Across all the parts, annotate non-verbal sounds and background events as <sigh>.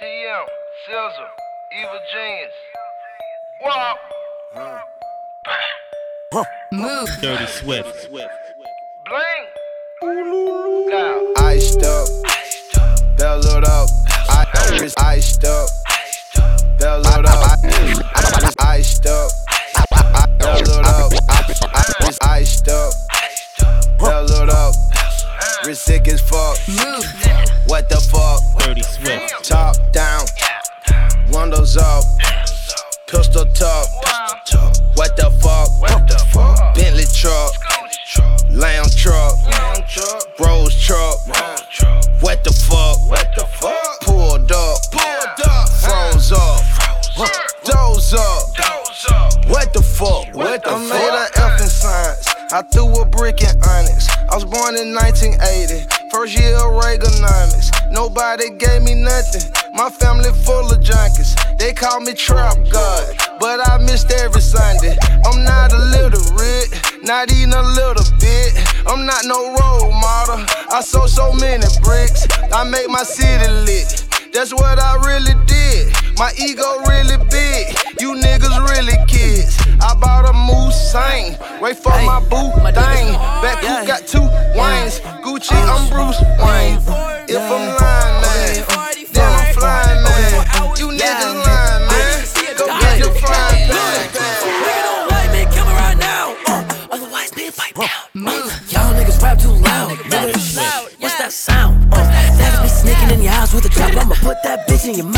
TM, Scissor, Evil Genius. Huh. Move. Dirty Swift. Bling. Iced up. Up. Iced up. Up. Iced up. Up. Iced up wrist sick as fuck. Move. What the fuck? Dirty Swift. Top down, windows up, pistol top. What the fuck? What the fuck? Bentley truck, lamb truck, Rose truck. What the fuck? What the fuck? Pulled up, pulled up, froze up, doze up. What the fuck? What the I fuck? made an F in science. I threw a brick in Onyx. I was born in 1980. First year of Reaganomics. Nobody gave me nothing. My family full of junkies. They call me Trap God, but I missed every Sunday. I'm not a illiterate, not even a little bit. I'm not no role model. I sold so many bricks. I make my city lit. That's what I really did. My ego really big. You niggas really kids. I bought a moose sang. Wait for my boo thing. Back who got two wines. Gucci, I'm Bruce Wayne. If I'm lying, man, then I'm flying, man. You niggas lying, man. Go get your flying pan. Nigga don't like me, kill me right now. Uh, otherwise, nigga, pipe down. Y'all niggas rap too loud. Nigga, what's that sound? Uh, that's me sneaking in your house with a trap. I'ma put that bitch in your mouth.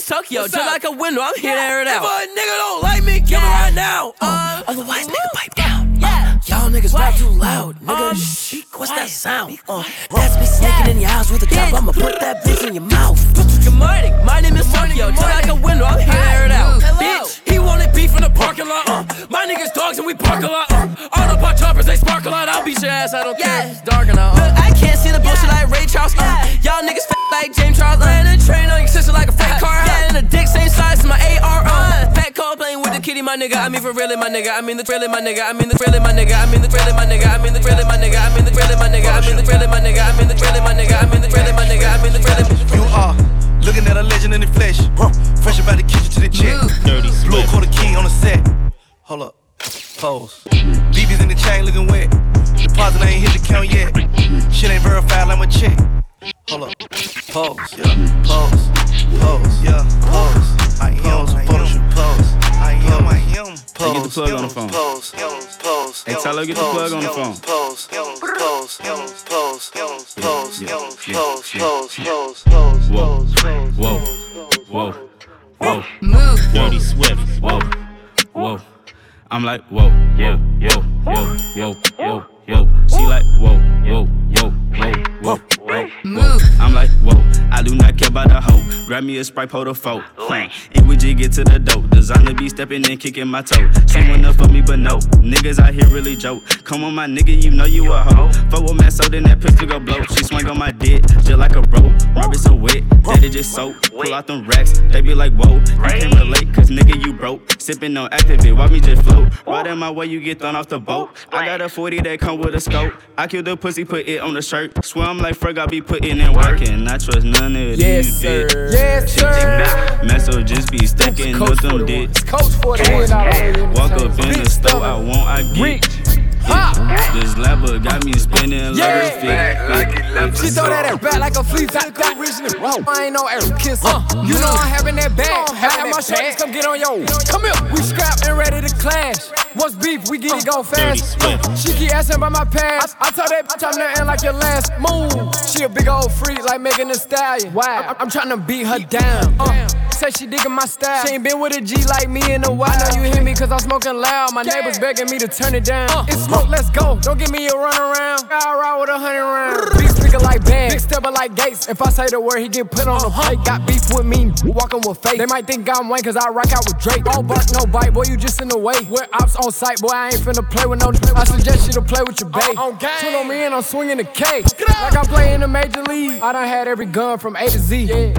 My name Tokyo. Just like a window, I'm here to air it out. If a nigga don't like me, kill me right now. Uh, otherwise, nigga, pipe down. Uh, y'all niggas rap too loud. Nigga, shh, what's that sound? Uh, that's me sneaking in your house with a trap. I'ma put that bitch in your mouth. Good morning, my name is Tokyo. Just like a window, I'm here to air it out. Bitch, he wanted beef in the parking lot. Uh, my niggas dogs and we park a lot. Uh, all the pot choppers, they spark a lot. I'll beat your ass, I don't care. It's dark. Uh. I can't see the bullshit like Ray Charles. Uh, y'all niggas f- like James Charles. Uh, and a train on your sister like a freight <laughs> car. Uh, and a dick same size as my AR. Uh, fat call playing with the kitty, my nigga. I mean for really, my nigga. I mean the really, my nigga. I mean the really, my nigga. I mean the really, my nigga. I mean the really, my nigga. I mean the really, my nigga. I mean the really, my nigga. I mean the really, my nigga. I mean the really, my nigga. I mean the really. You are looking at a legend in the flesh. Fresh about the kitchen to the jet. Dirty Blue Swift. quarter key on the set. Hold up. Pose. BB's in the chain looking wet. Deposit I ain't hit the count yet. Shit ain't verified like my check. Hold up. Pose. Yeah. Pose. Pose. Yeah. Pose. I am. Some photo shoot. Pose. I am. I am. Hey, get the plug on the phone. Pose. Pose. Hey, tell her get the plug on the phone. Pose. Pose. Pose. Pose. Pose. Pose. Yeah, Pose. yeah, Pose. yeah, Pose. yeah. Pose. Pose. Whoa. Pose. Whoa. Whoa. Whoa. Move. Dirty Swift. Whoa. Whoa. I'm like, whoa, whoa, whoa, whoa, whoa, whoa, whoa. She like, whoa, whoa, whoa, whoa, whoa, whoa. Move. I'm like, whoa, I do not care about the hoe. Grab me a sprite, pour the folk. And we just get to the dope. Designer be stepping in, kicking my toe. Someone up for me, but no. Niggas out here really joke. Come on, my nigga, you know you a hoe. Fuck with man, so then that pistol go blow. She swing on my dick, just like a rope. Rub it so wet, that it just soak. Pull out them racks, they be like, whoa. You can't relate, cause nigga, you broke. Sipping on Actavis, watch me just float. Right in my way, you get thrown off the boat. I got a 40 that come with a scope. I kill the pussy, put it on the shirt. Swear I'm like Ferg, I be putting in work. And I trust none of Yes, these sir. bitch. Yes, sir. Man, so just be sticking Coach with them dicks. one. Coach for the win out already. Walk up in the store, I want, I get. Rich. Yeah. This lever got me spinning Yeah. like a fit. She throw that ass back like a flea top got original. I ain't no air kiss. Uh, you know I'm having that bag. I Have my shorties come get on yo. Come here. We scrap and ready to clash. Once beef, we get it go uh, fast. She keep asking about my past. I, I told that bitch I'm nothing like your last move. She a big old freak like Megan Thee Stallion. Wow. I'm, I'm trying to beat her down. Uh, say she digging my style. She ain't been with a G like me in a while. I know you hear me cause I'm smoking loud. My neighbors begging me to turn it down. Uh. It's smoke, let's go. Don't give me a run around. I'll ride with a hundred rounds. Big speaker like bad. Big stepper like Gates. If I say the word, he get put on the uh-huh. plate. Got beef with me, walking with faith. They might think I'm Wayne cause I rock out with Drake. Don't bark, no bite, boy, you just in the way. We're ops on site, boy, I ain't finna play with no. I suggest you to play with your uh, bae. Twin on me and I'm swinging the K. Like I'm playing the major league. I done had every gun from A to Z.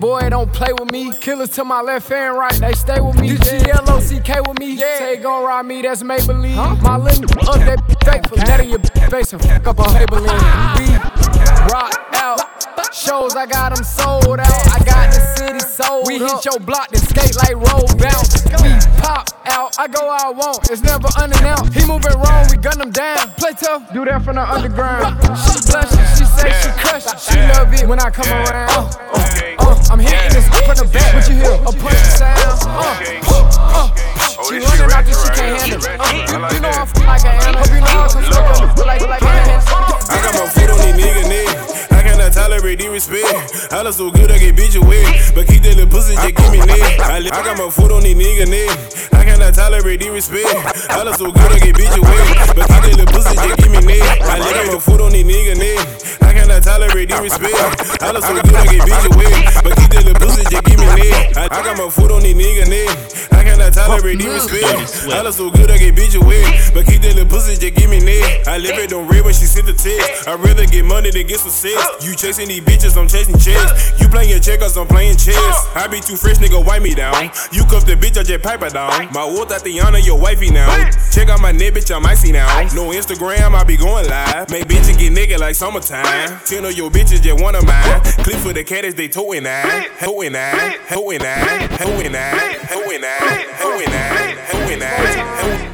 Boy, don't play with me. Killers to my left and right, they stay with me. G-L-O-C-K with me. Say gon' ride me, that's Maybelline. My little up that faithful. Net in your face and fuck up a Maybelline. <laughs> We rock out. Shows I I got them sold out. I got the city sold We hit your block and skate like roll bounce. We pop out, I go where I want. It's never unannounced. He moving wrong, we gun him down. Play tough, do that from the underground. She blush it, she say she crush. She love it when I come around. Uh, uh, uh, I'm hitting this from the back. What you hear? A punch sound. Uh, uh, uh. She running out that she can't handle it. Uh, you, you know I'm like an animal. Hope you know I'm smoking like like I got my foot on these niggas neck. Tolerate disrespect. I look so good I get bitch wet, but keep that little pussy just give me neck. I, I got my foot on these niggas neck. I cannot tolerate disrespect. I look so good I get bitch wet, but keep that little pussy just give me neck. I got my foot on these niggas neck. I tolerate disrespect. I look so good I get bitch wet, but keep little pussy just give me neck. I, got my foot on these niggas neck. I cannot tolerate disrespect. I look so good I get bitch wet, but keep little pussy just give me neck. I live it don't read when she sent the text. I'd rather get money than get some sex. You chasing these bitches, I'm chasing checks. You playing checkers, I'm playing chess. I be too fresh, nigga, wipe me down. You cuff the bitch, I just pipe her down. My wolf Tatiana, your wifey now. Check out my neck, bitch, I'm icy now. No Instagram, I be going live. Make bitches get nigga like summertime. Ten of your bitches, just one of mine. Clip for the caddies, they towing nine. Hoeing nine, hoeing nine, hoeing nine, hoeing nine, hoeing nine, hoeing nine.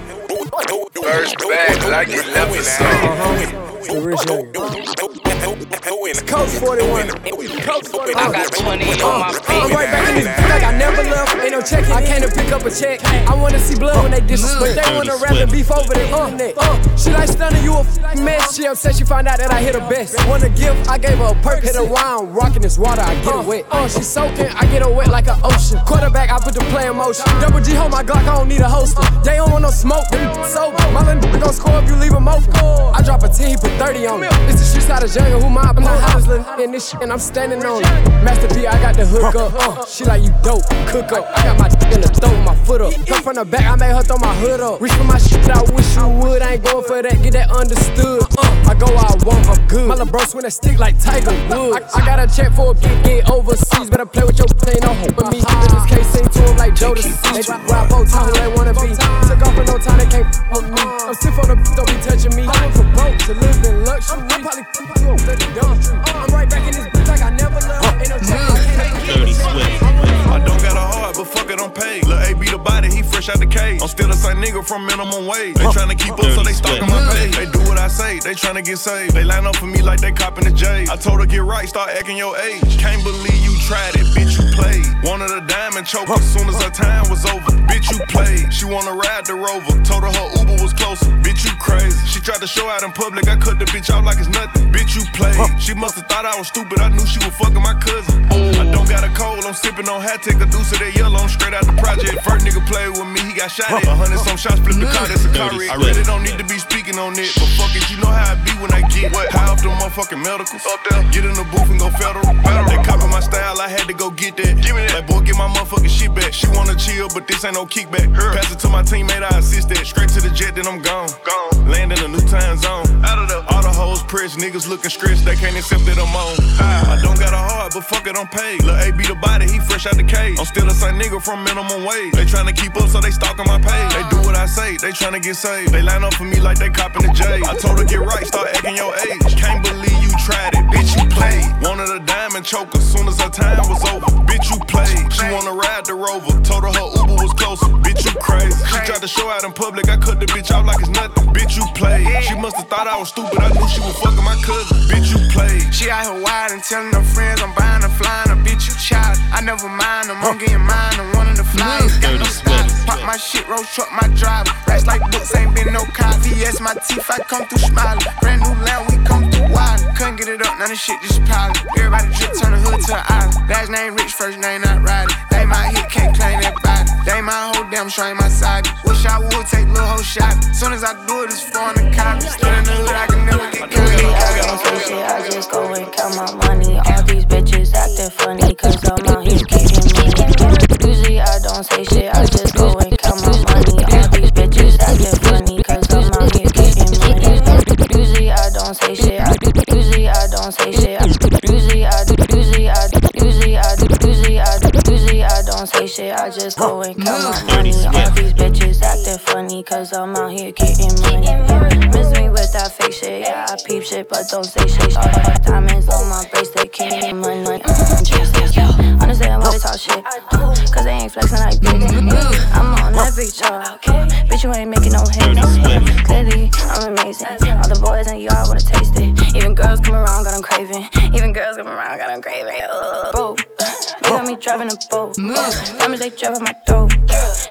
First bag, like it left The rich nigga. Coach 41. Coach 41. I got 20 on my feet. I'm right back in this bitch like I never left. Ain't no checking. I came to pick up a check. I wanna see blood when they disrespect. But they wanna rap and beef over the internet. Uh, she like stunning you a f- mess. She upset she find out that I hit her best. Want a gift? I gave her a perk. Hit her while I'm rocking this water. I get her wet. Uh, she soaking. I get her wet like an ocean. Quarterback, I put the play in motion. Double G hold my Glock. I don't need a holster. They don't want no smoke. Sober. My little nigga gon' score if you leave him open. I drop a 10, he put 30 on me. It's the street side of jungle, who my I'm hottest little in this shit, and I'm standing on it. Master P, I got the hook up. Uh, she like you dope, cook up. I got my dick in the throat, my foot up. Come from the back, I made her throw my hood up. Reach for my shit, I wish you would. I ain't going for that, get that understood. Uh, I go where I want, I'm good. My bro swing a stick like Tiger Woods. I, I got a check for a big get overseas, better play with your <laughs> ain't no hope with me. In this case, sing to him like Joe They rap both time who they wanna be. Took off for no time, they can't with me. I'm stiff on the don't be touching me. I went from broke to live I'm probably you the dumb. I'm right back in this fresh out the cage. I'm still the same nigga from minimum wage. They tryna keep up, so they stalking my page. They do what I say, they tryna get saved. They line up for me like they copping the J. I told her get right, start acting your age. Can't believe you tried it, bitch, you played. Wanted a diamond choke as soon as her time was over. Bitch, you played. She wanna ride the rover. Told her her Uber was closer. Bitch, you crazy. She tried to show out in public. I cut the bitch out like it's nothing. Bitch, you played. She must've thought I was stupid. I knew she was fucking my cousin. I don't got a cold. I'm sipping on hat. Take a deuce of that yellow. I'm straight out the project. First nigga play with me. He got shot at. A hundred some shots. Flip the car. That's a car wreck. I really don't need to be speaking on it. But fuck it. You know how I be when I get what? High off the motherfucking medicals. Up there. Get in the booth and go federal. They copy my style. I had to go get that. Give me that. Like, boy, get my motherfucking shit back. She wanna chill, but this ain't no kickback. Her. Pass it to my teammate, I assist that. Straight to the jet, then I'm gone. Gone. Land in a new time zone. Out of the all the hoes pressed, niggas looking stressed, they can't accept that I'm on. Ah. I don't got a heart, but fuck it, I'm paid. Lil' A be the body, he fresh out the cage. I'm still the same nigga from minimum wage. They tryna keep up, so they stalking my page. They do what I say, they tryna get saved. They line up for me like they copping the J. I told her get right, start acting your age. Can't believe you tried it, bitch, you played. Wanted a diamond choke as soon as her time was over. Bitch, you played. She wanna ride the rover. Told her her Uber was closer. Bitch, you crazy. She tried to show out in public. I cut the bitch out like it's nothing. Bitch, you played. She must've thought I was stupid. I knew she was fucking my cousin. Bitch, you played. She out here wide and telling her friends I'm buying a flying a bitch you child. I never mind them, I'm getting mine. I'm one of the flyers. Got no style. Pop my shit, roll truck my driver. Racks like books, ain't been no cop. VS my teeth, I come through smiling. Brand new land, we come through wild. Couldn't get it up, none of shit just piling. Everybody drip, turn the hood to the island. Last name rich, first name not riding. They my hit, can't claim that body. They my whole damn show my side. Wish I would take little whole shot. Soon as I do it, it's foreign the cop. Still in the hood, I don't say shit. I, just go and count my money. All these bitches acting funny, cause I'm out here getting money. Miss me with that fake shit, yeah, I peep shit, but don't say shit. All the diamonds on my bracelet, can't money. Understand why they talk shit, cause they ain't flexing like bitch. I'm on every chart, bitch, you ain't making no hits. Clearly, I'm amazing. All the boys and y'all wanna taste it. Even girls come around, got them craving. Even girls come around, got them craving. Bro, they got me driving a boat. Move. Diamonds, they driving my throat.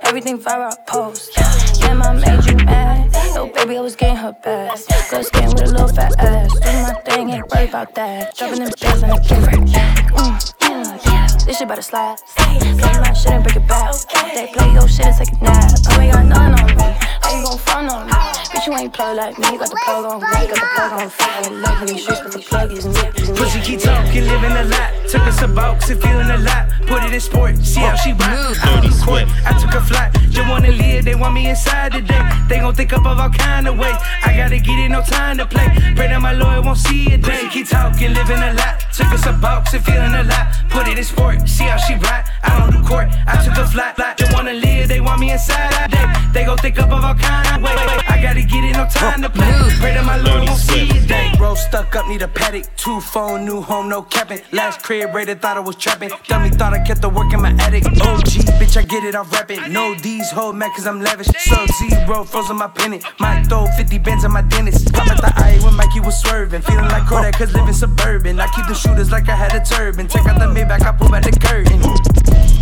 Everything fire viral post. Damn, I made you mad. Yo, baby, I was getting her back. Good skin with a little fat ass. Do my thing, ain't worried about that. Dropping them bills and I give her back. Mm, yeah. This shit about to slide. Play my shit and break it back. They play your shit and take a nap. Oh, you got none on me. How you gon' front on me? Bitch, you ain't plug like me. Got the plug on red, got the plug on fire. Love me, streets, but the plug is me. Pussy keep talking, living a lot. Took us a box and feeling a lot. Put it in sport, see how she rock. Dirty sweat. I took a flight, just wanna live. They want me inside today. They gon' think up of all kind of ways. I gotta get it, no time to play. Pray that my lawyer won't see a day. Keep talking, living a lot. Took us a box and feeling a lot. Put it in sport, see how she rock. I don't do court, I took a flight. Just wanna live, they want me inside today. They gon' think up of all kind of ways. I gotta get it, no time to play. Pray that my lawyer won't see a day. Bro, stuck up, need a paddock. Two phone, new home, no capping. Last crib rated, thought I was trapping. Dummy thought I kept the work in my attic. OG, bitch, I get it, I rap it. No D's, hold mad cause I'm lavish. Sub zero, frozen my pennant. My throw 50 bands on my dentist. Pop at the eye when Mikey was swerving. Feeling like Kodak cause living suburban. I keep the shooters like I had a turban. Take out the Maybach, I pull back the curtain.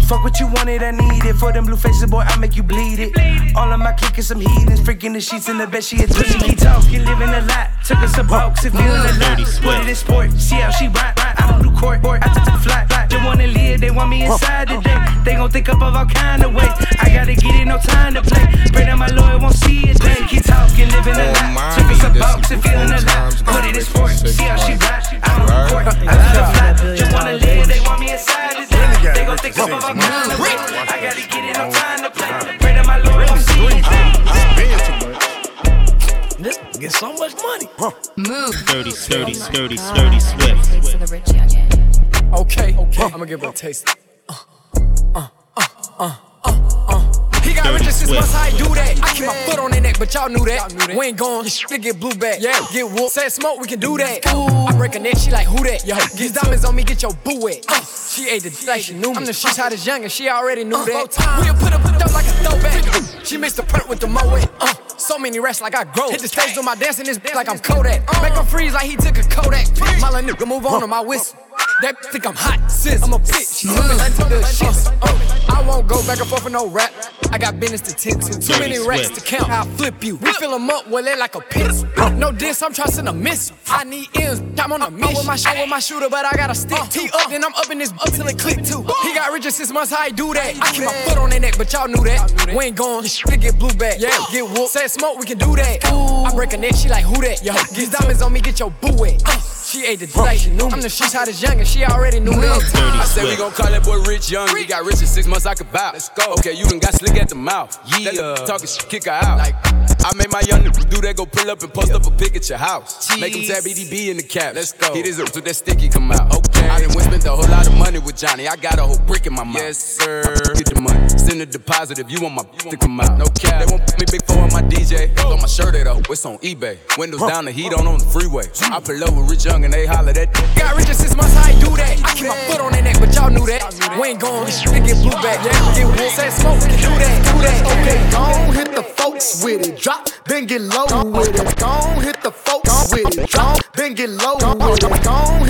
Fuck what you wanted, I need it. For them blue faces, boy, I make you bleed it. All of my clique is some heathens. Freaking the sheets in the bed, she a twin. Keep talking, living a lot. Took us a box and feeling a lot. Put it in sport, see how she rock. I don't do court, I took the flight. Just wanna live, they want me inside today. They gon' think up of all kind of ways. I gotta get it, no time to play. Pray that my lawyer won't see it. Day. Keep talking, living a lot. Took us a box and feeling a lot. Put it in sport, see how she rock. I don't do court, I the flight. Just wanna live, they want me inside today. They gon' think up of all kind of ways. I gotta get it, no time to play. Pray that my lawyer won't see it. This get so much money. Huh. Move. Sturdy, sturdy, sturdy, sturdy, swift. Okay, okay. I'ma give her a taste. Uh, uh, uh, uh, uh. He got riches since Swift. months, do that? I keep my foot on their neck, but y'all knew that. We ain't going, to get blue back. Yeah, get whooped. Said smoke, we can do that. I break a neck, she like, who that? Yo, these diamonds on me, get your boo wet. Uh, she ate the d like she knew me. I'm the shit's hottest young, and she already knew that. We'll put up a dope like a throwback. She mixed the perk with the moet. Uh, so many rest like I grow. Hit the stage on my dancing this bitch like I'm Kodak. Make him freeze like he took a Kodak. My little nigga move on to my whistle. That bitch think I'm hot, sis. I'm a bitch. She sippin' into the shit. Uh, I won't go back and forth for no rap. I got business to tend to. Too many racks to count. I'll flip you. We fill 'em up, well, they like a piss. No diss, I'm trying to send a miss. I need ends, I'm on a mission. with my, sh- with my shooter, but I gotta stick to up. Then I'm up in this up till it click too. He got riches six months, how he do that? I keep my foot on their neck, but y'all knew that. We ain't going, to get blue back. Yeah, get whooped. Said smoke, we can do that. I break a neck, she like, who that? Yo, <laughs> these diamonds on me, get your boo wet. Uh, She ate the d like she knew me. I'm the shit's hottest young, and she already knew that. Dirty I said we gon' call that boy Rich Young. He got rich in six months, I could bow. Let's go. Okay, you done got slick at the mouth. Yeah. Talking shit, kick her out. Like, I made my young do that, go pull up and post up a pic at your house. Make him tap EDB in the cap. Let's go. Hit his up so that sticky come out. Okay. I done went spent a whole lot of money with Johnny. I got a whole brick in my mouth. Yes, sir. Get the money. Send a deposit if you want my to come out. No cap. They won't put me big four on my DJ. Throw my shirt at her. It's on eBay. Windows down, the heat on on the freeway. I pull up with Rich Young and they holler that. Got riches since months, how he do that? I keep my foot on their neck, but y'all knew that. We ain't going, to get blue back. Yeah, get whooped. Said smoke, we do that, do that. Okay, Gon' hit the folks with it, drop, then get low with it. Gon' hit the folks with it, drop, then get low with it.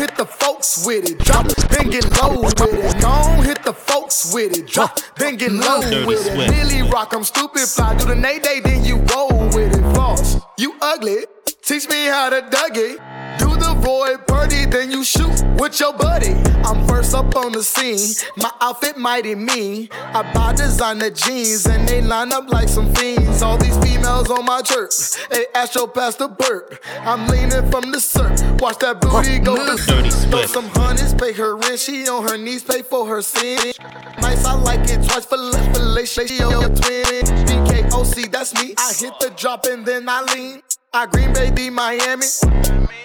Hit the folks with it, drop, then get low with it. Gon' hit the folks with it, drop, then get low with it. Millie rock, I'm stupid, fly, do the nay day, then you roll with it. False, you ugly, teach me how to Dougie. Do the Roy Purdy, then you shoot with your buddy. I'm first up on the scene, my outfit mighty mean. I buy designer jeans and they line up like some fiends. All these females on my chirp, they Astro Pastor Burt. I'm leaning from the surf, watch that booty go to Throw some hundreds, pay her rent, she on her knees, pay for her sin. Nice, I like it twice for left, for she on your twin. BKOC, that's me. I hit the drop and then I lean. I Green Bay, D Miami.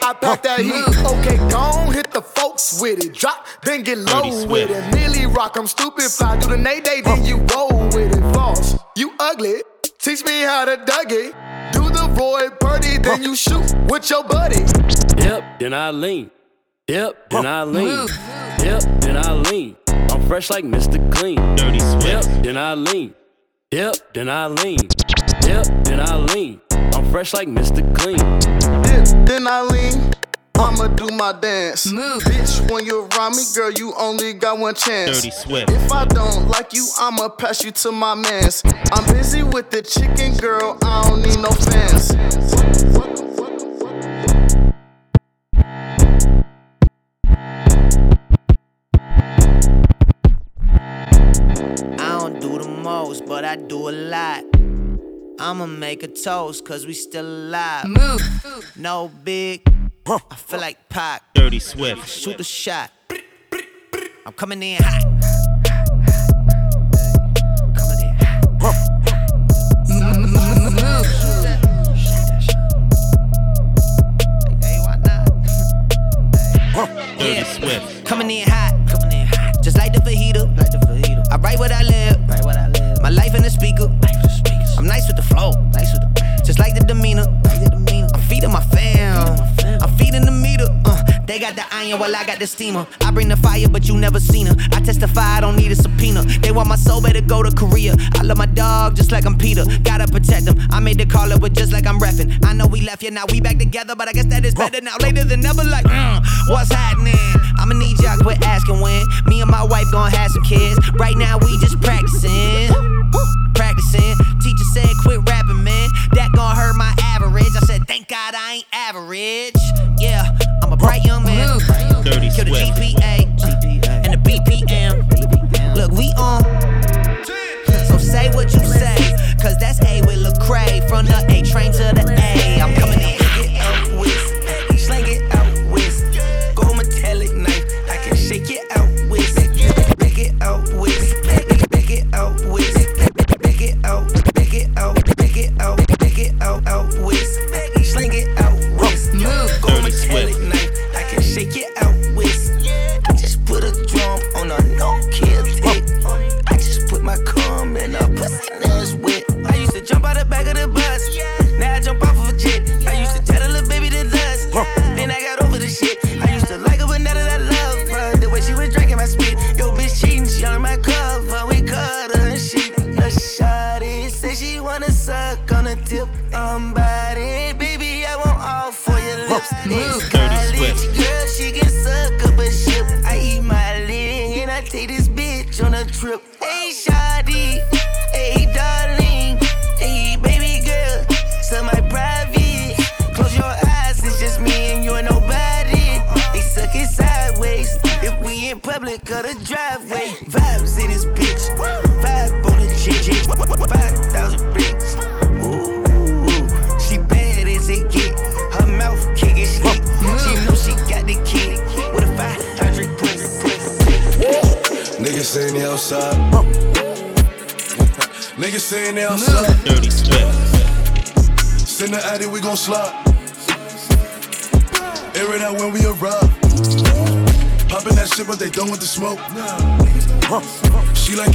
I pack that heat. Okay, gon' hit hit the folks with it. Drop, then get low with it. Millie rock, I'm stupid. Fly do the nay day, then you roll with it. False, you ugly. Teach me how to Dougie. Do the Roy Purdy, then you shoot with your buddy. Yep, then I lean. Yep, then I lean. Yep, then I lean. I'm fresh like Mr. Clean. Dirty Swift. Yep, then I lean. Yep, then I lean. Yep, then I lean. I'm fresh like Mr. Clean. Yep, then I lean. I'ma do my dance. Move. Bitch, when you around me, girl, you only got one chance. Dirty Swift. If I don't like you, I'ma pass you to my mans. I'm busy with the chicken, girl, I don't need no fans. I don't do the most, but I do a lot. I'ma make a toast, cause we still alive. Move. No big. I feel like Pac. Dirty Swift. Shoot the shot. I'm coming in hot. Got the iron while I got the steamer. I bring the fire, but you never seen her. I testify, I don't need a subpoena. They want my soul, better go to Korea. I love my dog just like I'm Peter. Gotta protect them. I made the call with just like I'm reppin'. I know we left, yeah, now we back together, but I guess that is better now. Later than never, like, mm, what's happening? I'ma need y'all quit asking when. Me and my wife gon' have some kids. Right now, we just practicing. Practicing. Teacher said, quit rapping, man. That gon' hurt my average. I said, thank God I ain't average. Yeah, bright young man. Dirty Kill the Swift. GPA and the BPM. Look, we on. So say what you say, cause that's A with Lecrae. From the A train to the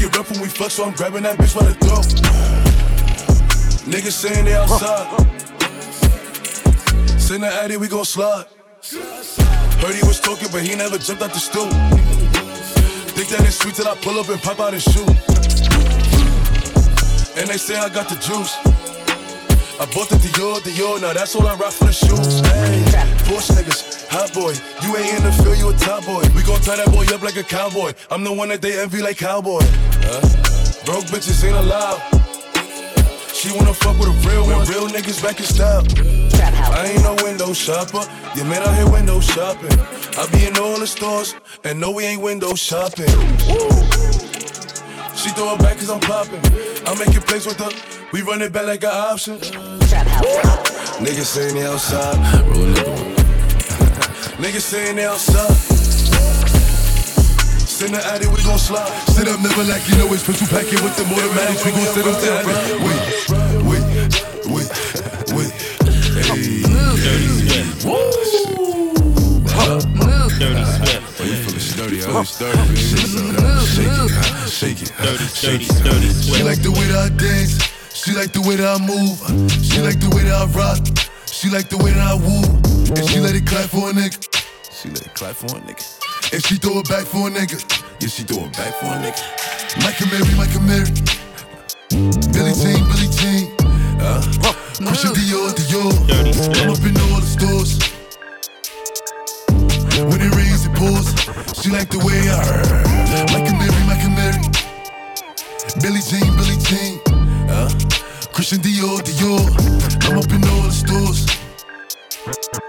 Like rough when we fuck, so I'm grabbing that bitch by the throat. Niggas saying they outside. Send the addy, we gon' slide. Heard he was talking, but he never jumped out the stool. Think that it's sweet till I pull up and pop out and shoe. And they say I got the juice. I bought the Dior, Dior, now that's all I rock for the shoes. Hey, Porsche niggas, hot boy. You ain't in the field, you a top boy. We gon' tie that boy up like a cowboy. I'm the one that they envy like cowboy. Huh? Broke bitches ain't allowed. She wanna fuck with a real one. Real niggas back in style. I ain't no window shopper. You man out here window shopping. I be in all the stores, and no, we ain't window shopping. She throw it back cause I'm popping. I'm making plays with her. We run it back like an option. Niggas saying they outside. Roll another one. Niggas saying they outside. Send the addy, we gon' slide. Sit up, never like you know it's pistol packing with the automatics. We gon' sit them down. Wait, wait, wait, wait. Hey. Dirty Swift. Dirty sturdy, always sturdy, baby. Shake it, shake it, shake it, dirty, She like the way that I dance. She like the way that I move. She like the way that I rock. She like the way that I woo. And she let it clap for a nigga. She let it clap for a nigga. And she throw it back for a nigga. Yeah, she throw it back for a nigga. Mike and Mary, Mike and Mary. Billie Jean, Billie Jean. Uh, Christian Dior, Dior. I'm up in all the stores. When it rains, it pours. She like the way I heard. Mike and Mary, Mike and Mary. Billie Jean, Billie Jean. Uh, Christian Dior, Dior. I'm up in all the stores.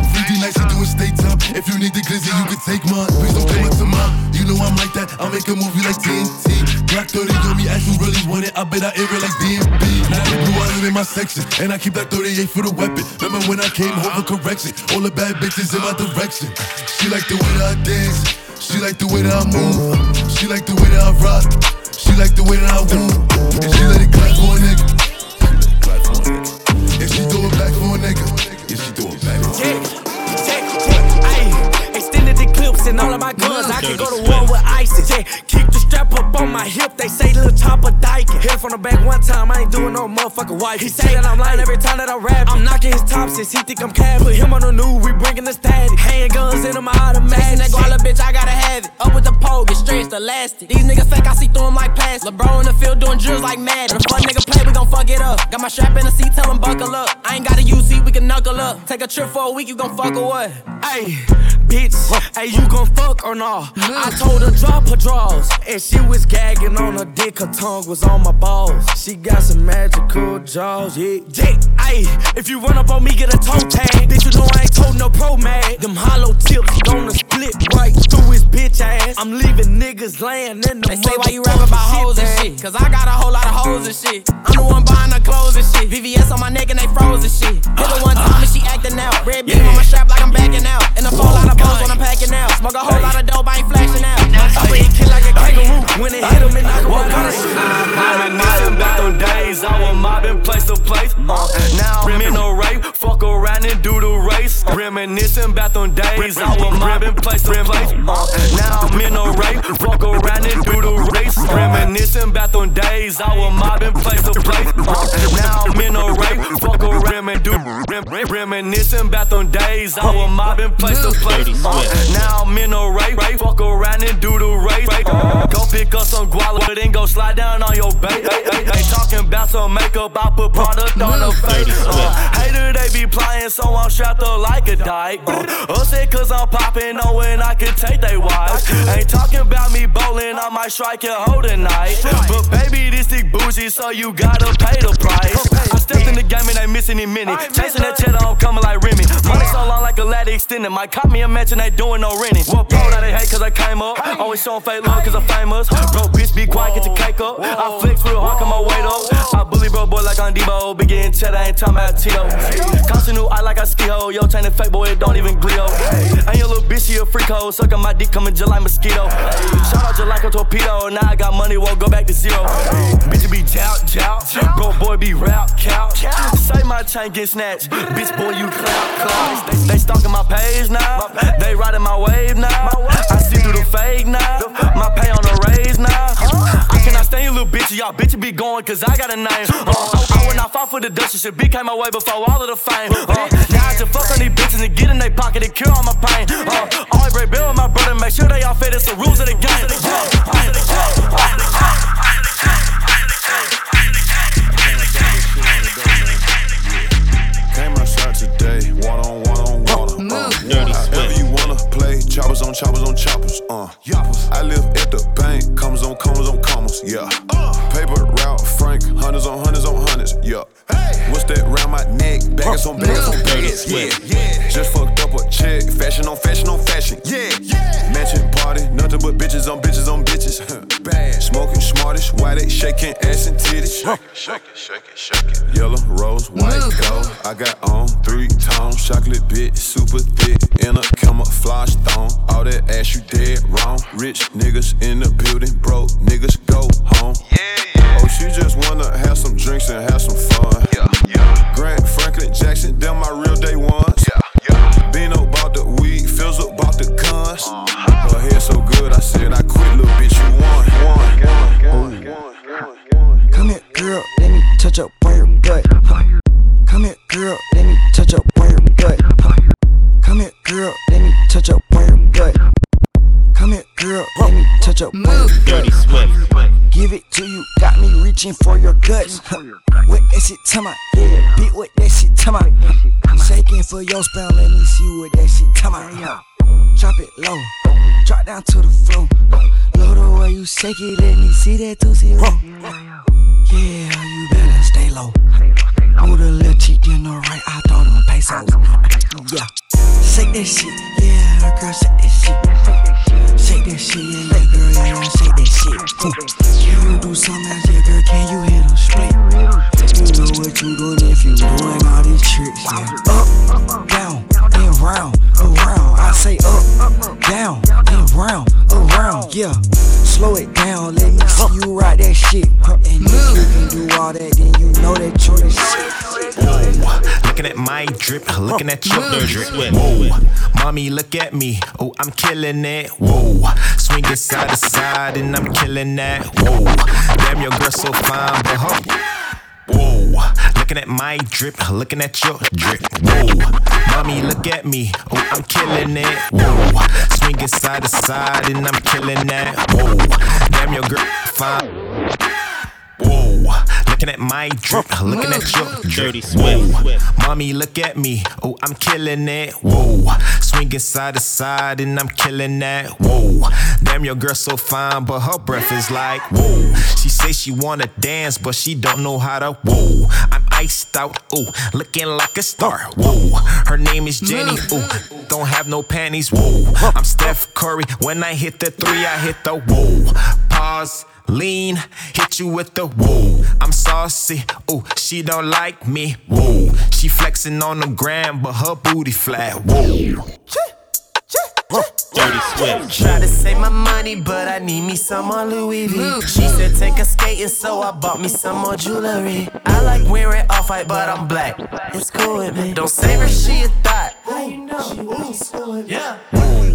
3D nights, I doing state time. If you need the glizzy, you can take mine. Please don't come up to mine. You know I'm like that, I'll make a movie like TNT. Black 30 on me, ask who really want it. I bet I air it like DMB. Now the blue in my section, and I keep that 38 for the weapon. Remember when I came home for correction? All the bad bitches in my direction. She like the way that I dance. She like the way that I move. She like the way that I rock. She like the way that I woo. And she let it clap for a nigga. And she throw it back for a nigga. Yeah, she throw it back. Extended and all of my guns. I can go to war with ISIS. Check, keep the strap up on my hip. They say little chopper dyking. Hit from the back one time. I ain't doing no motherfucker wife. He say that I'm lying every time that I rap. I'm knocking his top since he think I'm cab. Put him on the new. We bringing the static. Handguns in my automatic. That guala bitch, I gotta have it. Up with the pole, get stretched elastic. These niggas fake, I see through them like plastic. LeBron in the field doing drills like mad. If a fun nigga play, we gon' fuck it up. Got my strap in the seat, tell him buckle up. I ain't got a UC, we can knuckle up. Take a trip for a week, you gon' fuck or what? Ayy, bitch, hey, you gon' fuck or not? I told her drop her drawers, and she was gagging on her dick. Her tongue was on my balls. She got some magical jaws, yeah. Yeah, ayy, if you run up on me, get a toe tag. Bitch, you know I ain't told no pro mag. Them hollow tips gonna split right through his bitch ass. I'm leaving niggas laying in the They say why you rap about hoes and shit. Cause I got a whole lot of hoes and shit. I'm the one buying her clothes and shit. VVS on my neck and they froze and shit. Hit her one time and she acting out. Red beam on my strap like I'm backing out. And a full lot of bones when I'm packing out. Smoke a whole lot of dope, I ain't flashing out. I play kid like a kangaroo. When it hit him, it knock him right out. Reminiscing back on days I was mobbing place to place. Uh, now I'm in no rape, fuck around and do the race. Reminiscing back on days I was mobbing place to place. Uh, now I'm in no rape, fuck around and do the race. Reminiscing back on days I was mobbing place to place. Uh, now I'm in no rape, fuck around and do. Rem, rem, reminiscing back on days I was mobbing place to place. Uh, now I'm in no rape, fuck around and do the race. Uh, go pick up some guala, but then go slide down on your bait. Ain't talking about some makeup, I put product on the face. Uh, hater, they be playing, so I'm strapped up like a dyke. Uh, upset cause I'm popping, knowing I can take they wives. Ain't talking about me bowling, I might strike your hoe tonight. But baby, this dick bougie, so you gotta pay the price. I stepped in the game and ain't missing any minute. Chasing that cheddar, I'm coming like Remy. Money so long like a ladder extended. Might cop me a mansion, ain't doing no renting. What pro, now they hate cause I came up. Always showing fake love cause I'm famous. Bro, bitch, be quiet, get your cake up. I flex real hard, come my weight up. I bully bro, boy, like on Debo. Big getting cheddar, ain't talking about Tito. Constant new eye like I ski ho. Yo, chain fake boy, it don't even glio. Ain't your little bitch, she a freak hoe. Sucking my dick, coming just like mosquito. Shout out just like a torpedo. Now I got money, won't go back to zero. Bitch, be jout, jout. Bro, boy, be rap, couch. Say my chain get snatched. Bitch, boy, you clout, clout. They, stalking my page now. They riding my wave now. I see through the fake now. My pay on the raise now. I cannot stand you little bitches. Y'all bitches be going cause I got a name. Uh, I, I would not fall for the dust. Shit became my way before all of the fame. Uh, now I just fuck on these bitches and get in their pocket and cure all my pain. Uh, always break bill with my brother. Make sure they all fit. It's the rules of the game. Came What that shit to my yeah, beat what that shit to my shaking for your spell. Let me see what that shit to my Drop it low, drop down to the floor. Low the way you shake it, let me see that tootsie roll. Yeah, you better stay low. With a little cheek in the right, I throw them pesos. Yeah, shake that shit, yeah, girl, shake that shit. Shake that shit, yeah, yeah, girl, yeah, yeah, shake that shit. Hmm. Drip, looking at your drip. Whoa, mommy, look at me. Oh, I'm killing it. Whoa, swinging side to side, and I'm killing that. Whoa, damn, your girl so fine, but her. Whoa, looking at my drip, looking at your drip. Whoa, mommy, look at me. Oh, I'm killing it. Whoa, swinging side to side, and I'm killing that. Whoa, damn, your girl fine. Whoa, looking at my drip, looking at your Dirty. Whoa, mommy, look at me. Oh, I'm killing it. Whoa, swinging side to side, and I'm killing that. Whoa, damn, your girl so fine, but her breath is like whoa. She say she wanna dance, but she don't know how to. Whoa, I'm iced out. Ooh, looking like a star. Whoa, her name is Jenny. Ooh, don't have no panties. Whoa, I'm Steph Curry. When I hit the three, I hit the whoa. Pause. Lean, hit you with the whoa. I'm saucy, ooh, she don't like me, whoa. She flexing on the gram, but her booty flat, whoa. Dirty Swift. Try to save my money, but I need me some more Louis V. She said take a skating, so I bought me some more jewelry. I like wearing off white, but I'm black. It's cool with me. Don't save her, she a thought. Yeah.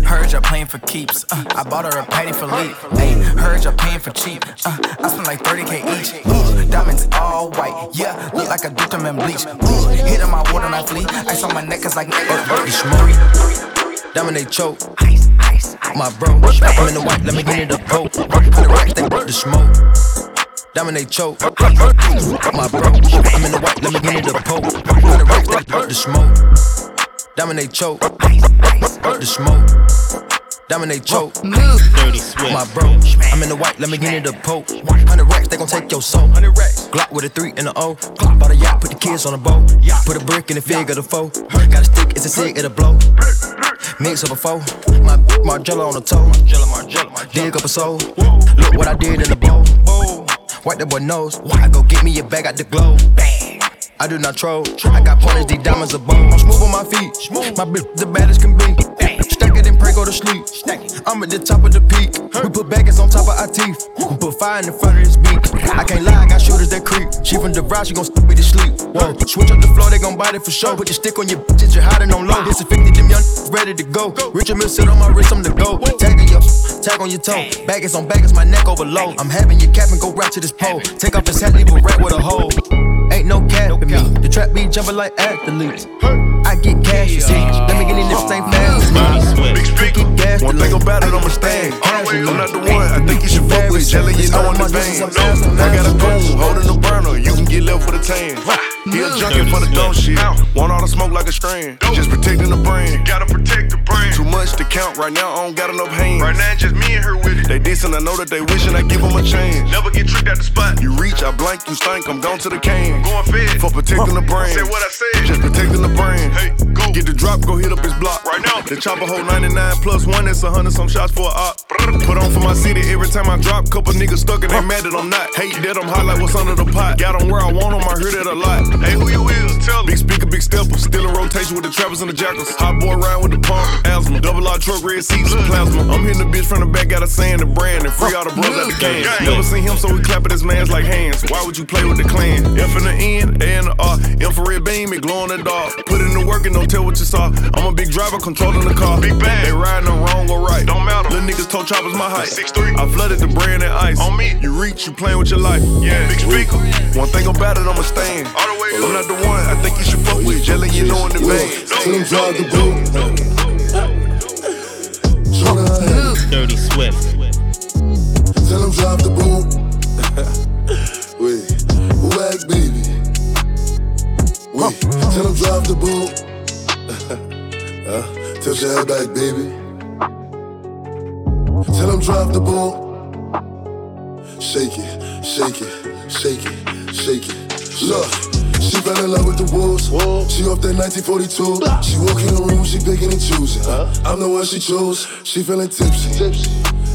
Heard you're playing for keeps. Uh, I bought her a patty for leap. Hey, heard you're paying for cheap. Uh, I spent like 30k each. Uh, diamonds all white. Yeah, look like I dipped them in bleach. Uh, hit on my water knife fleet. Ice on my neck is like uh, uh, smoke. Dominate choke. My bro, I'm in the white, let me get it a poke. Hundred racks, they the smoke. Dominate choke. My bro, I'm in the white, let me get it a poke. Hundred racks, they the smoke. Dominate choke. The smoke. Dominate choke. Dirty Swift. My bro, I'm in the white, let me get it a poke. 100 racks, they gon' take your soul. 100 racks. Glock with a 3 and a O. Glock bought a yacht, put the kids on a boat. Put a brick in the fig of the foe. Got a stick, it's a cig, it'll blow. Mix up a foe. My Margiela on the toe. Dig up a soul. Look what I did in the bowl. Wipe that boy nose. I go get me a bag out the globe. I do not troll. I got pointers, these diamonds are bone. I'm smooth on my feet. My bitch, the baddest can be. Stack it and pray, go to sleep. I'm at the top of the peak. We put baggage on top of our teeth. We put fire in the front of this beat. I can't lie, I got shooters that creep. She from the ride, she gon' stick me to sleep. Whoa, switch up the floor, they gon' bite it for sure. Put the stick on your bitches, you're hiding on low. This is 50, them young ready to go. Richard Mille sit on my wrist, I'm the go. Tag on your, tag on your toe. Baggage on baggage, my neck over low. I'm having your cap and go right to this pole. Take off his hat, leave a rat with a hole. No cat to me. The trap be jumping like athletes. I get cash receipts. Let me get in this thing fast. Big Street, one thing about it, I'ma stand. I'm not the one, I think you should fuck with. Jelly, you know in advance. I got a goon holding the burner, you can get left with a tan. He a junkie for the dope shit. Want all the smoke like a strand. Just protecting the brand. Gotta protect the brand. Too much to count right now. I don't got enough hands. Right now, just me and her with it. They dissing, I know that they wishing I give them a chance. Never get tricked at the spot. You reach, I blank, you stink, I'm gone to the can. Going fed. For protecting the brand. Say what I said. Just protecting the brand. Hey, go. Get the drop, go hit up his block. Right now. The chopper hold 99 plus one, that's a hundred some shots for a op. Put on for my city every time I drop. Couple niggas stuck and they mad that I'm not. Hate that I'm hot like what's under the pot. Got them where I want them, I hear that a lot. Hey, who you is? Tell me. Big speaker, big stepper. Still in rotation with the trappers and the jackals. Hot boy round with the pump. Asthma. Double R truck, red seats, and plasma. I'm hitting the bitch from the back, got a sand the brand and free all the bros out the gang. Never seen him, so we clapping his mans like hands. Why would you play with the clan? F in the N, A in the R. Infrared beam, it glow in the dark. Put in the work and don't tell what you saw. I'm a big driver controlling the car. Big bang. They riding them wrong or right. Don't matter. Little niggas told choppers my height. 6'3". I flooded the brand and ice. On me. You reach, you playing with your life. Yeah. Big speaker. One thing about it, I'ma stand. All the way I'm not the one I think you should fuck with. Jelly, you know in the veins. Tell him drive the boat. Show her hand. Dirty Swift. Tell him drive the boat. <laughs> Wait, whack baby. Wait, tell him drive the boat. <laughs> uh, tilt your head back, baby. Tell him drive the boat. Shake it, shake it, shake it, shake it. Look, she fell in love with the wolves. She off that 1942. She walk in the room, she picking and choosing. I'm the one she chose. She feeling tipsy.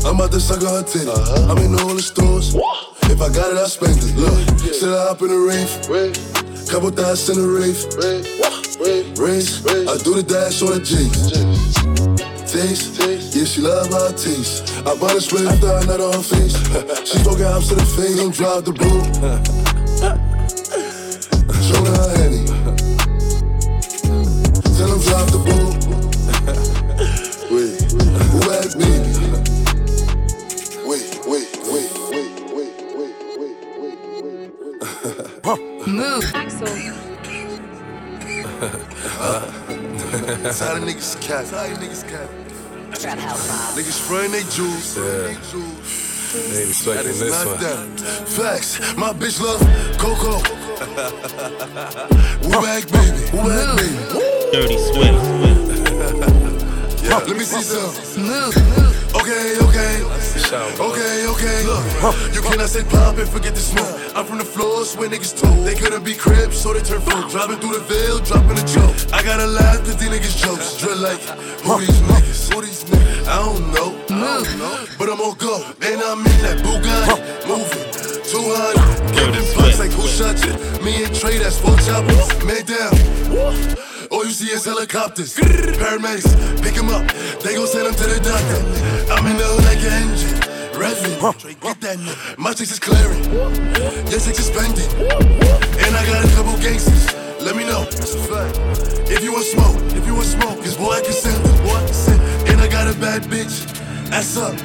I'm about to suck on her titty. I'm in all the stores. If I got it, I spend it. Look, sit hop in the rave. Couple thousand in the rave. Race, I do the dash on the G's. Taste, yeah, she love my taste. I bought a split after I nut on her face. <laughs> she smoking hops to the face, don't drive the boat. <laughs> Show her her henny. Tell him drive the boat. <laughs> Wait, whack baby. Wait, wait, wait, wait, wait, wait, wait, wait. Move. That's how the niggas cat. That's how the niggas cat. Niggas spraying they jewels. Yeah. They That expecting is this not one. that. Facts. My bitch love Coco. <laughs> Woo back, baby. Woo back, baby. Dirty Swift. <laughs> Yeah. Let me see some. Okay, okay. Okay, okay. Look, you cannot say pop and forget the smoke. I'm from the floors where niggas told. They couldn't be cribs, so they turn folk. Driving through the veil, dropping a joke. I gotta laugh cause these niggas jokes. Drill like, who these niggas? Who these niggas? I don't know. I don't know. But I'm on go. And I'm in that Bugatti. Moving. 200. Give them bucks like who shot you? Me and Trey, that's four choppers. Man down. All you see is helicopters. Paramedics, pick him up. They gon' send him to the doctor. I'm in the hood like an engine. Revving. Get that nigga. My chicks is clearing. Your chicks is spending. And I got a couple gangsters. Let me know. That's a fact. If you want smoke, if you want smoke, cause boy I can send it. Boy I can send it. And I got a bad bitch. Ass up.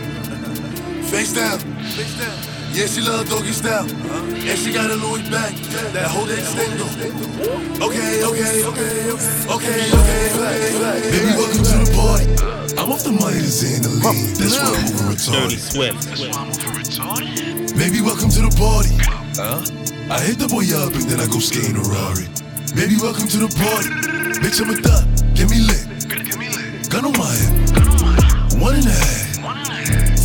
Face down. Face down. Yeah, she love doggy style. And she got a Louis back. That whole extendo. Okay, okay, okay, okay, okay, okay. Baby, welcome to the party. I'm off the money to Xandaline. That's why I'm over retarded. Dirty retarded. Baby, welcome to the party. I hit the boy up and then I go skating a Rari. Baby, welcome to the party. Bitch, I'm a thot. Get me lit. Gun on my hip. One and a half.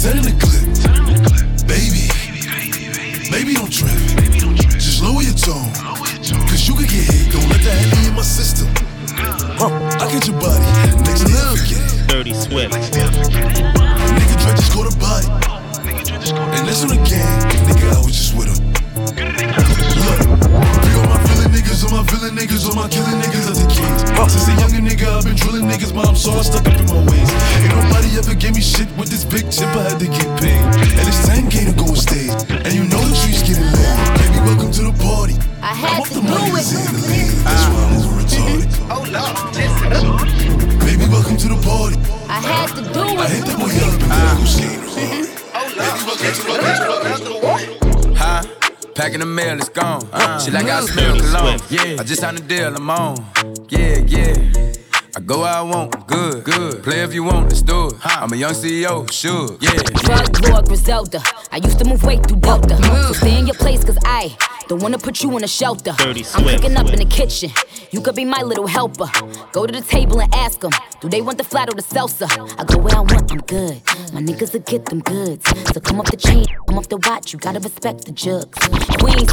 Ten in the clip. Baby. Baby, don't trip. Just lower your tone. Cause you could get hit. Don't let that heavy in my system. I get your body. Next day I forget it. Dirty Swift. Nigga Dre just caught a body. And that's on the gang. Nigga, I was just with him. Look, on my villain niggas, on my villain niggas, on my killing niggas at the kings. Since a younger nigga, I've been drilling niggas, mom, so I stuck up in my ways. Ain't nobody ever gave me shit with this big chip, I had to get paid. And it's 10k to go stage. And you I had off to the do money, it. Xandaline. That's why I'm over retarded. Oh Lord, Baby, welcome to the party. I had to do it. I hit it. the boy up and then I go skating. Baby, welcome to the party. Huh? Packing the mail, it's gone. Uh, She like I smell cologne. Yeah, I just signed a deal, I'm on. Yeah, yeah. I go where I want, good, good. Play if you want, let's do it. I'm a young CEO, sure, yeah. Drug lord Griselda. I used to move weight through Delta. So stay in your place, cause I Don't wanna put you in a shelter. Dirty I'm cooking up in the kitchen. You could be my little helper. Go to the table and ask them, do they want the flat or the salsa? I go where I want, I'm good. My niggas will get them goods. So come off the chain, come off the watch, you gotta respect the jugs. Queens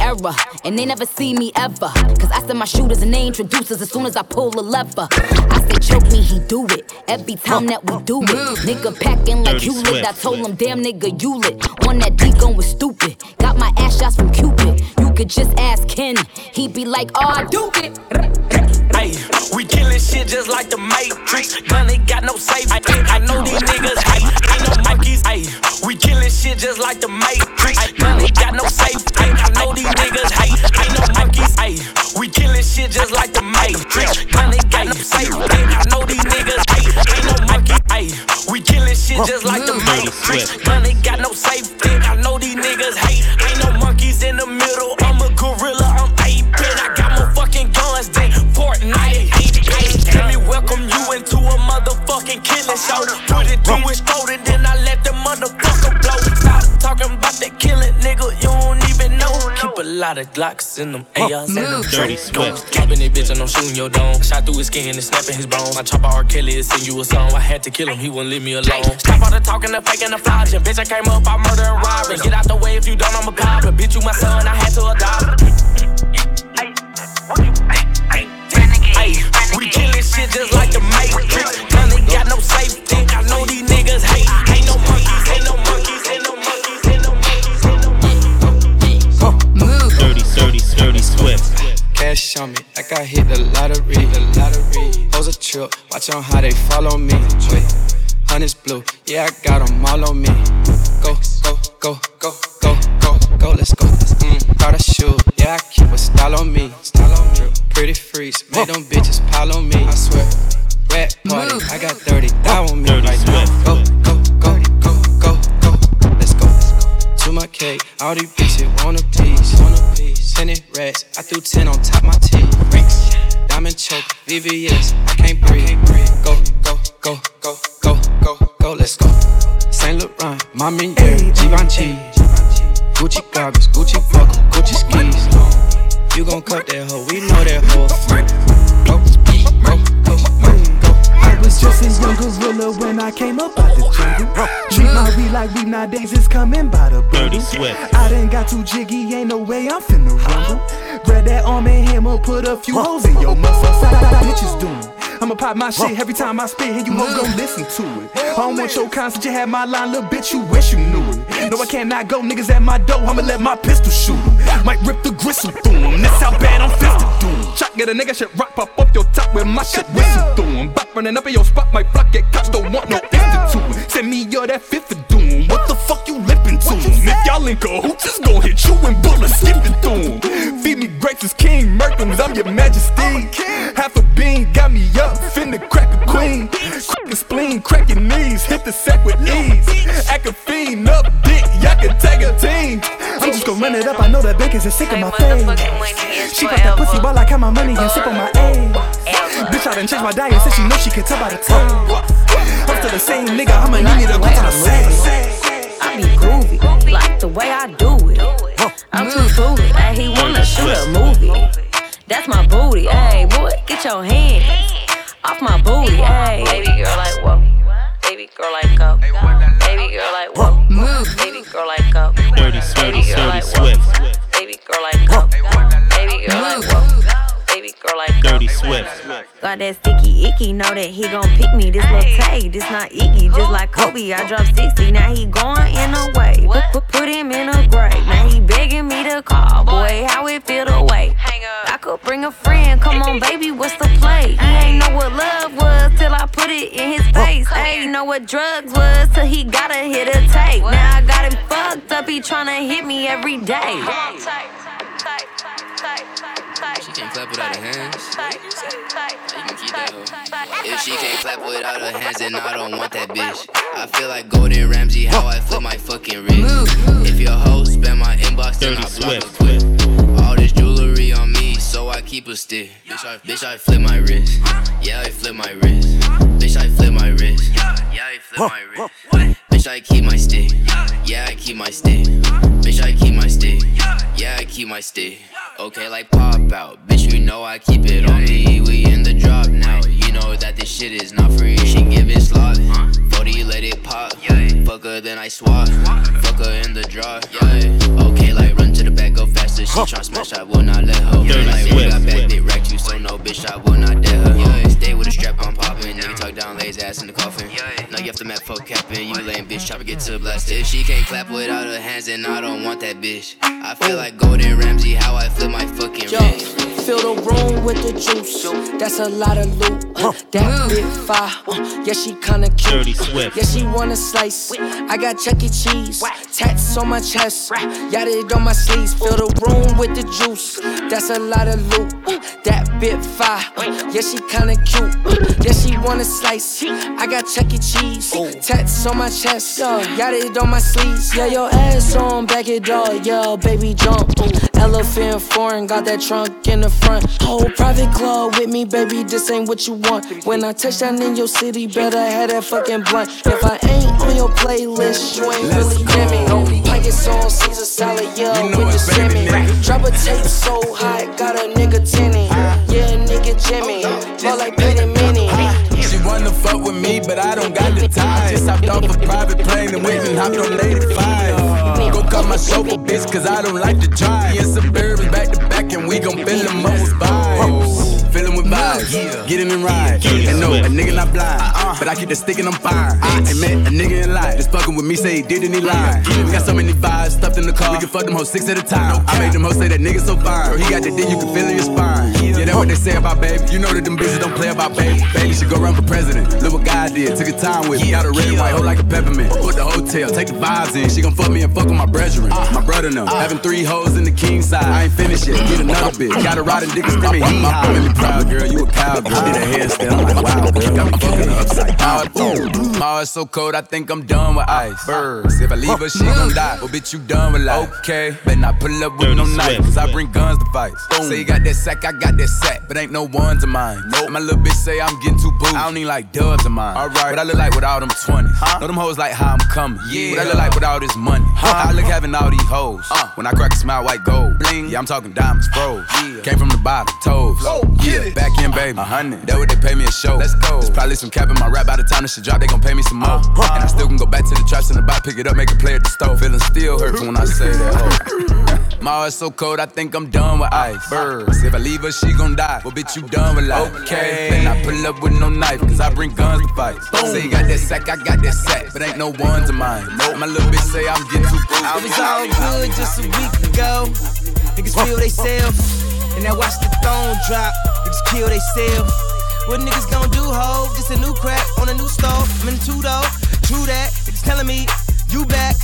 era, and they never see me ever. Cause I send my shooters and they introduce us as soon as I pull a lever. I say choke me, he do it. Every time that we do it. Nigga packing like you lit. I told him, damn nigga, you lit. On that D was stupid. Got my ass shots from Cupid. You could just ask Ken. He be like, oh, I do it. Ayy, we killing shit just like the Matrix. Money got no safe. I, think I know these niggas hate. Ain't no monkeys. Ayy, we killing shit just like the Matrix. Money got no safe. Ay, I know these shit just like the Matrix. Money got no safe. Ay, I know these niggas. Ain't no monkeys. Ayy, we killing shit just like the mm. Matrix. Money got no safety. I know these niggas hate. Keep of Glocks in them ARs and them Dirty Drake. Swift. Capping it, bitch, and I'm shooting your dome. Shot through his skin and snapping his bones. I chop out R. Kelly and sing you a song. I had to kill him, he wouldn't leave me alone. Stop all the talking, the faking, the flogging. Bitch, I came up, I murder and robbery. Get out the way if you don't, I'm a copper. Bitch, you my son, I had to adopt. Ayy, we killing shit just like the Matrix. Money got no safety. Cash on me, like I hit the lottery. The lottery. Hoes a trip, watch on how they follow me. Wait, honey's blue, yeah, I got them all on me. Go, go, go, go, go, go, go, let's go. Mm, got a shoe, yeah, I keep a style on me. Style on me. Pretty freaks, make them bitches pile on me. I swear. Rat party, I got 30 thou on me right now. Swift. Go, go, go, go, my cake, all these bitches want a piece. Want a piece. Ten it rats, I threw 10 on top my teeth. Diamond choke, VVS, I can't breathe. Go, go, go, go, go, go, go, let's go. Saint Laurent, Mommy, yeah, Givenchy. Gucci garbage, Gucci buckle, Gucci skis. You gon' cut that hoe, we know that hoe was just a young gorilla when I came up out the jungle. Treat my weed like weed nowadays is coming by the Dirty bundle. I done got too jiggy, ain't no way I'm finna rumble. Grab that arm and hammer, put a few holes in your muscle. Bitches doing. I'ma pop my shit every time I spit, and you hoes gon' listen to it. I don't want your concert, you had my line, little bitch, you wish you knew it. No, I cannot go, niggas at my door, I'ma let my pistol shoot 'em. Might rip the gristle through 'em. that's how bad I'm fisted through. Shot get a nigga shit rock pop up your top with my shit whistle through 'em. Back running up in your spot, might block get cops, don't want no institute. Send me your that fifth of doom. What the fuck you lippin' to? If y'all in cahoots, just gon' hit you and bullets skipping through. Feed me grapes as King Merkins, I'm your majesty. Half a bean got me up, finna crack a queen. Crackin' spleen, cracking knees, hit the sack with ease. Act a fiend up, dick, y'all can take a team. I'm just run it up, I know that bacon's is sick of my face. She pop that pussy while I count my money and sip on my ass. Bitch, I done changed my diet since she know she can tell by the tone. I'm still the same nigga, I'ma need me to go to the same. I be groovy, like the way I do it. I'm too foolish, and he wanna shoot a movie. That's my booty, ayy, boy, get your hand off my booty, ayy. Baby girl, like whoa. Baby girl, like go. Baby girl, like whoa. Baby girl, like go. Dirty, dirty, Baby girl, dirty like whoa. Swift. Baby girl, like go. Baby girl, like whoa. Baby girl, like go. Dirty Swift. Got that sticky icky, know that he gon' pick me. This little Tay, this not icky, just like Kobe. I dropped 60, now he going in a way. Put, put, put him in a grave. Now he begging me to call, boy. How it feel to wait? I could bring a friend, come on, baby, what's the play? He ain't know what love was till I put it in his face. Ain't know what drugs was till he gotta hit a tape. Now I got him fucked up, he tryna hit me every day. She can't clap without her hands. You can keep that hoe. If she can't clap without her hands, then I don't want that bitch. I feel like Gordon Ramsay, how I flip my fucking wrist. If your hoe spam my inbox, then I block her quick. All this jewelry on me, so I keep a stick. Bitch, I, bitch, I flip my wrist. Yeah, I flip my wrist. Bitch, I flip my wrist. Yeah, I flip my wrist. Bitch, I keep my stick. Yeah, I keep my stick. Bitch, I keep my stick. Keep my stick. Okay, like pop out. Bitch, you know I keep it on me. We in the drop now. You know that this shit is not free. She giving slot. 40, let it pop. Fuck her, then I swap. Fuck her in the drop. Yeah. Okay, like run to the back, go faster. She try smash, I will not let her. Like, we got back, dick racked you, so no bitch, I will not dare her. Stay with a strap on popping. Nigga talk down, lay his ass in the coffin. Now you have to map fuck capping. You lame bitch, try to get to blasted. If she can't clap without her hands, then I don't want that bitch. I feel like Gordon Ramsay, how I flip my fucking Yo, wrist. fill the room with the juice. That's a lot of loot. That bit fire. Uh, yeah, she kinda cute. Dirty Swift. Yeah, she wanna slice. I got Chuck E. Cheese. Tats on my chest. Got it on my sleeves. Fill the room with the juice. That's a lot of loot. Uh, that bit fire. Yeah, she kinda cute. Uh, yeah, she wanna slice. I got Chuck E. Cheese. Tats on my chest. Yeah, got it on my sleeves. Yeah, your ass on, back it up. Yeah, baby, jump. Elephant foreign, got that trunk in the front. Whole private club with me, baby, this ain't what you want. When I touch down in your city, better have that fucking blunt. If I ain't on your playlist, you ain't really jamming. Pockets on Caesar salad, yeah, with the salmon. Drop a tape so high, got a nigga tinny. Yeah, nigga Jimmy, more like Penny Minnie. She wanna fuck with me, but I don't got the time. Just hopped off a private plane and went and hopped on 85. Go call my chauffeur, bitch, cause I don't like to drive. Yeah, suburban back to back, and we gon' fill them with vibes. With vibes, get in and ride. And no, a nigga not blind, but I keep the stick and I'm fine. I ain't met a nigga in life. Just fucking with me, say he did and he lied. We got so many vibes stuffed in the car, we can fuck them hoes six at a time. I made them hoes say that nigga so fine. He got the dick, you can feel in your spine. Yeah, that's what they say about baby. You know that them bitches don't play about baby. Baby should go run for president. Look what God did, took a time with me. Got a red and white hoe like a peppermint. Put the hotel, take the vibes in. She gon' fuck me and fuck with my brethren. My brother them. Having three hoes in the king side. I ain't finished yet. Get another bitch. Got a riding dick and screaming. Make me proud, girl. You a cowgirl. Did a headstand. I'm like, wow, girl. Got me fucking upside down. My heart so cold, I think I'm done with ice. Birds. If I leave her, she gon' die. Well, bitch, you done with life. Okay. Better not pull up with no knife. Cause I bring guns to fight. Say you got that sack, I got that sack. But ain't no ones of mine. Nope. My little bitch say I'm getting too booed. I don't need like dubs of mine. Alright. What I look like with all them 20s. Know them hoes like how I'm coming. Yeah. What I look like with all this money. How I look having all these hoes. Uh. When I crack a smile, white gold. Bling. Yeah, I'm talking diamonds, froze. Came from the bottom, toes. Oh, yeah, back in, baby. A hundred. That what they pay me a show. Let's go. There's probably some cap in my rap by the time this shit drop. They gon' pay me some more. Uh, and I still can go back to the traps in the box, pick it up, make a play at the stove. Feeling still hurt when I say that. Oh. <laughs> My heart's so cold, I think I'm done with ice. Birds. If I leave her, she gon' die. Well, bitch, you done with life. Okay. Then I pull up with no knife, cause I bring guns to fight. Say you got that sack, I got that sack. But ain't no ones of mine. Nope. My little bitch say I'm getting too bruised. It was all good just a week ago. Niggas feel they self. And I watch the throne drop. Niggas kill they self. What niggas gon' do, ho? Just a new crack on a new stove. I'm in two though. True that. Niggas telling me you back.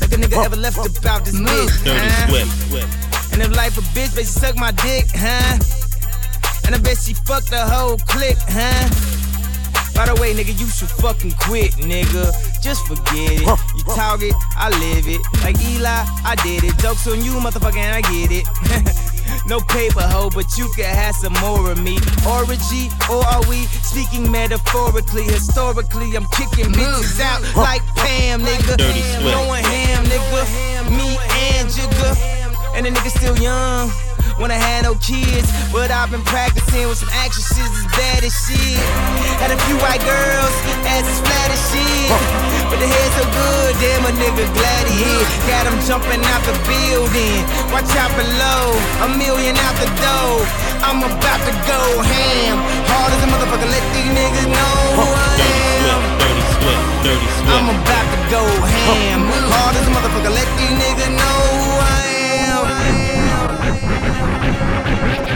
Like a nigga ever left about this bitch. Dirty huh? Swift. And if life a bitch, bet she suck my dick, huh? And I bet she fucked the whole clique, huh? By the way, nigga, you should fucking quit, nigga. Just forget it. You talk it, I live it. Like Eli, I did it. Jokes on you, motherfucker, and I get it. <laughs> no paper hoe, but you can have some more of me. Orgy, or are we speaking metaphorically? Historically, I'm kicking bitches out like Pam, nigga. Dirty. Going ham, nigga. Me and Jigga. And the nigga still young. When I had no kids, but I've been practicing with some actresses as bad as shit. Had a few white girls, ass as flat as shit. But the head so good, damn a nigga glad he hit. Got him jumping out the building. Watch out below, a million out the door. I'm about to go ham. Hard as a motherfucker, let these niggas know who I am. Dirty Swift. Dirty Swift. I'm about to go ham. Hard as a motherfucker, let these niggas know who I am.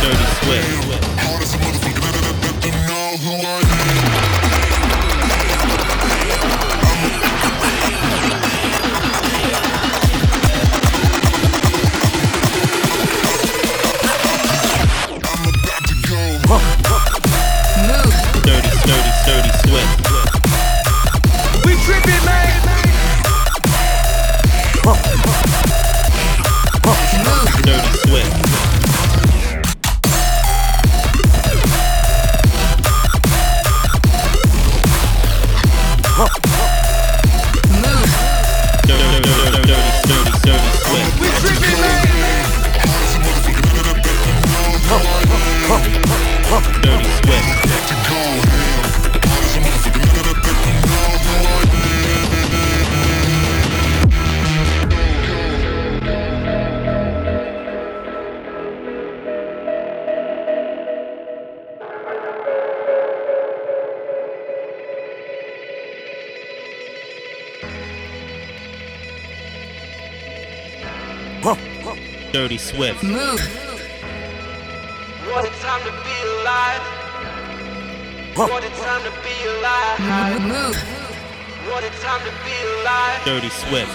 Dirty Swift. Dirty Swift. Move. What a time to be alive. What a time to be alive. Move. What a time to be alive. Dirty Swift.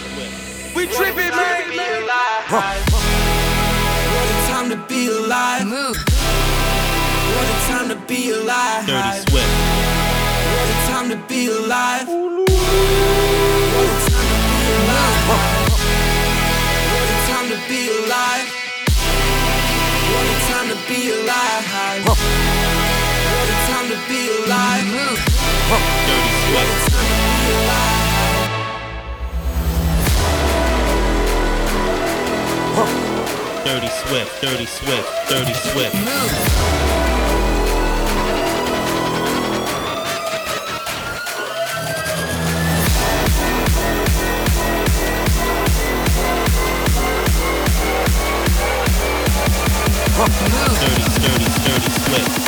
We tripping, man. What a time to be alive. Move. What a time to be alive. Dirty Swift. What a time to be alive. be alive. What a time to be alive. Mm-hmm. What a time to be alive. Dirty Swift, Dirty Swift, Dirty Swift. Move. sturdy, sturdy, sturdy, slick.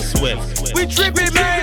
Swift. We tripping, man.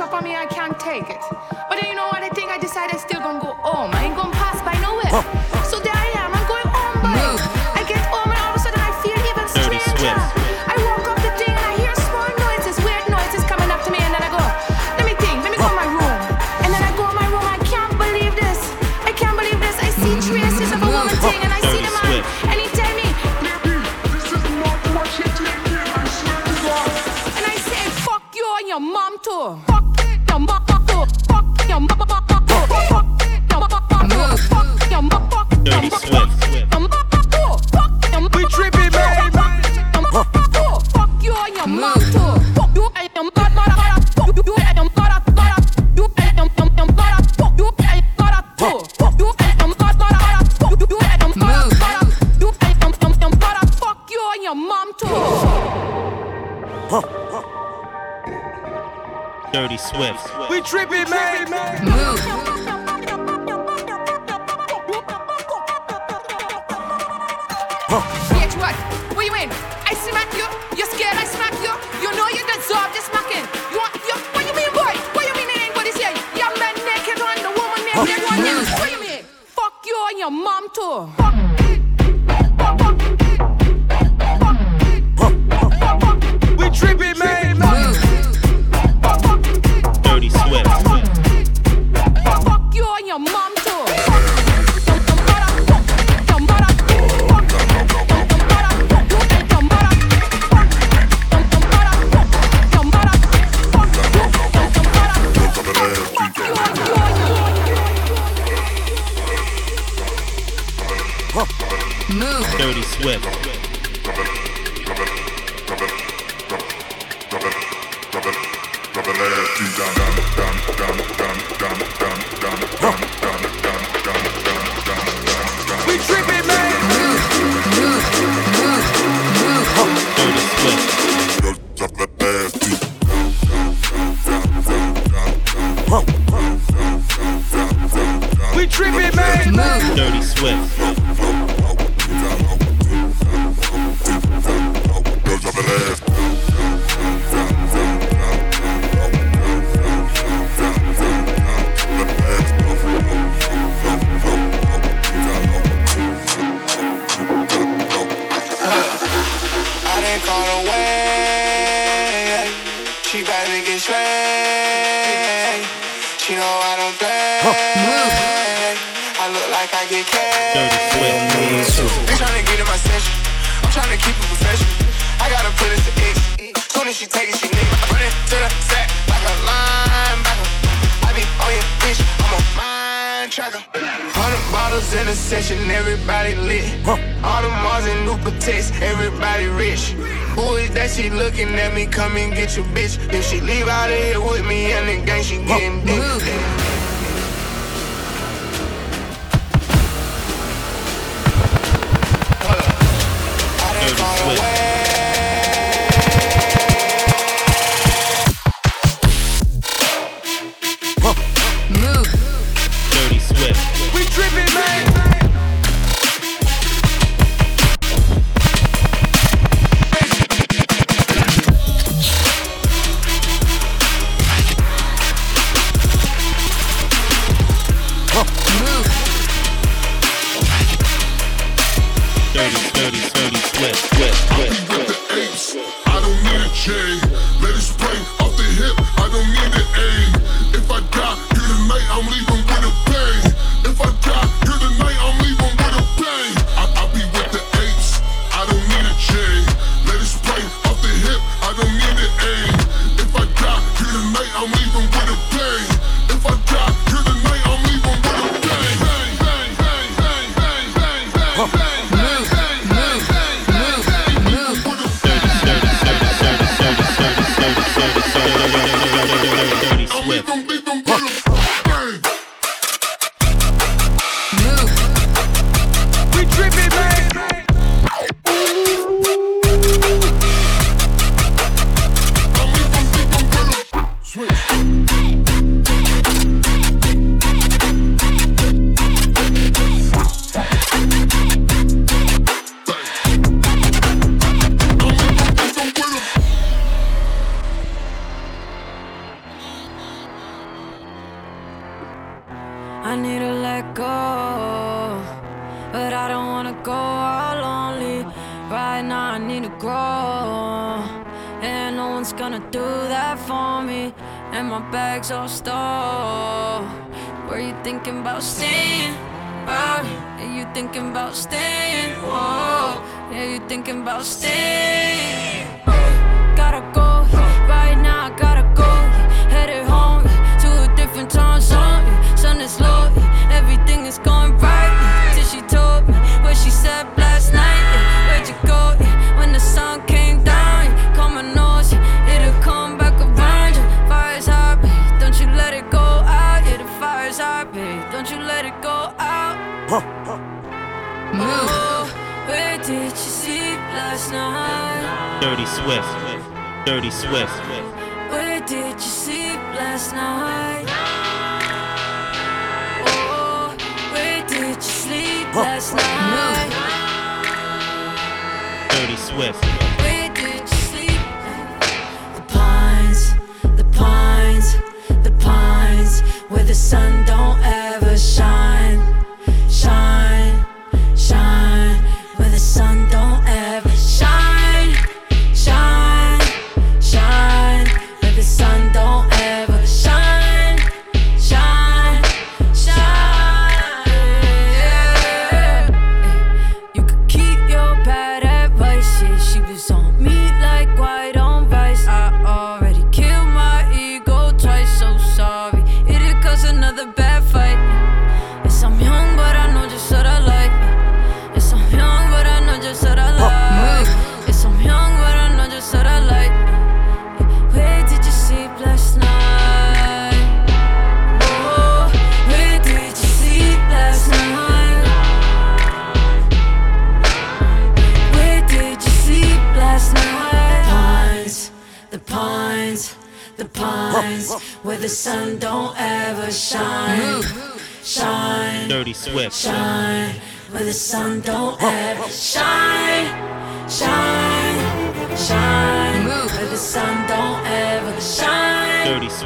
up on me, I can't take it. But then you know what I think? I decided I still gonna go home. I ain't gonna pass by nowhere. Dirty Swift. We tripping, man. Move. Huh. Bitch, what? Where you in? look like I get cash. They tryna get in my session. I'm tryna keep it professional. I gotta put it to X. Soon as she take it, she need leave. Running to the sack like a linebacker. I be on your bitch. I'm a mind tracker. Hundred bottles in a session, everybody lit. All the Mars and new protects, everybody rich. Who is that she looking at me? Come and get your bitch. If she leave out of here with me and the gang, she getting dick.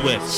with.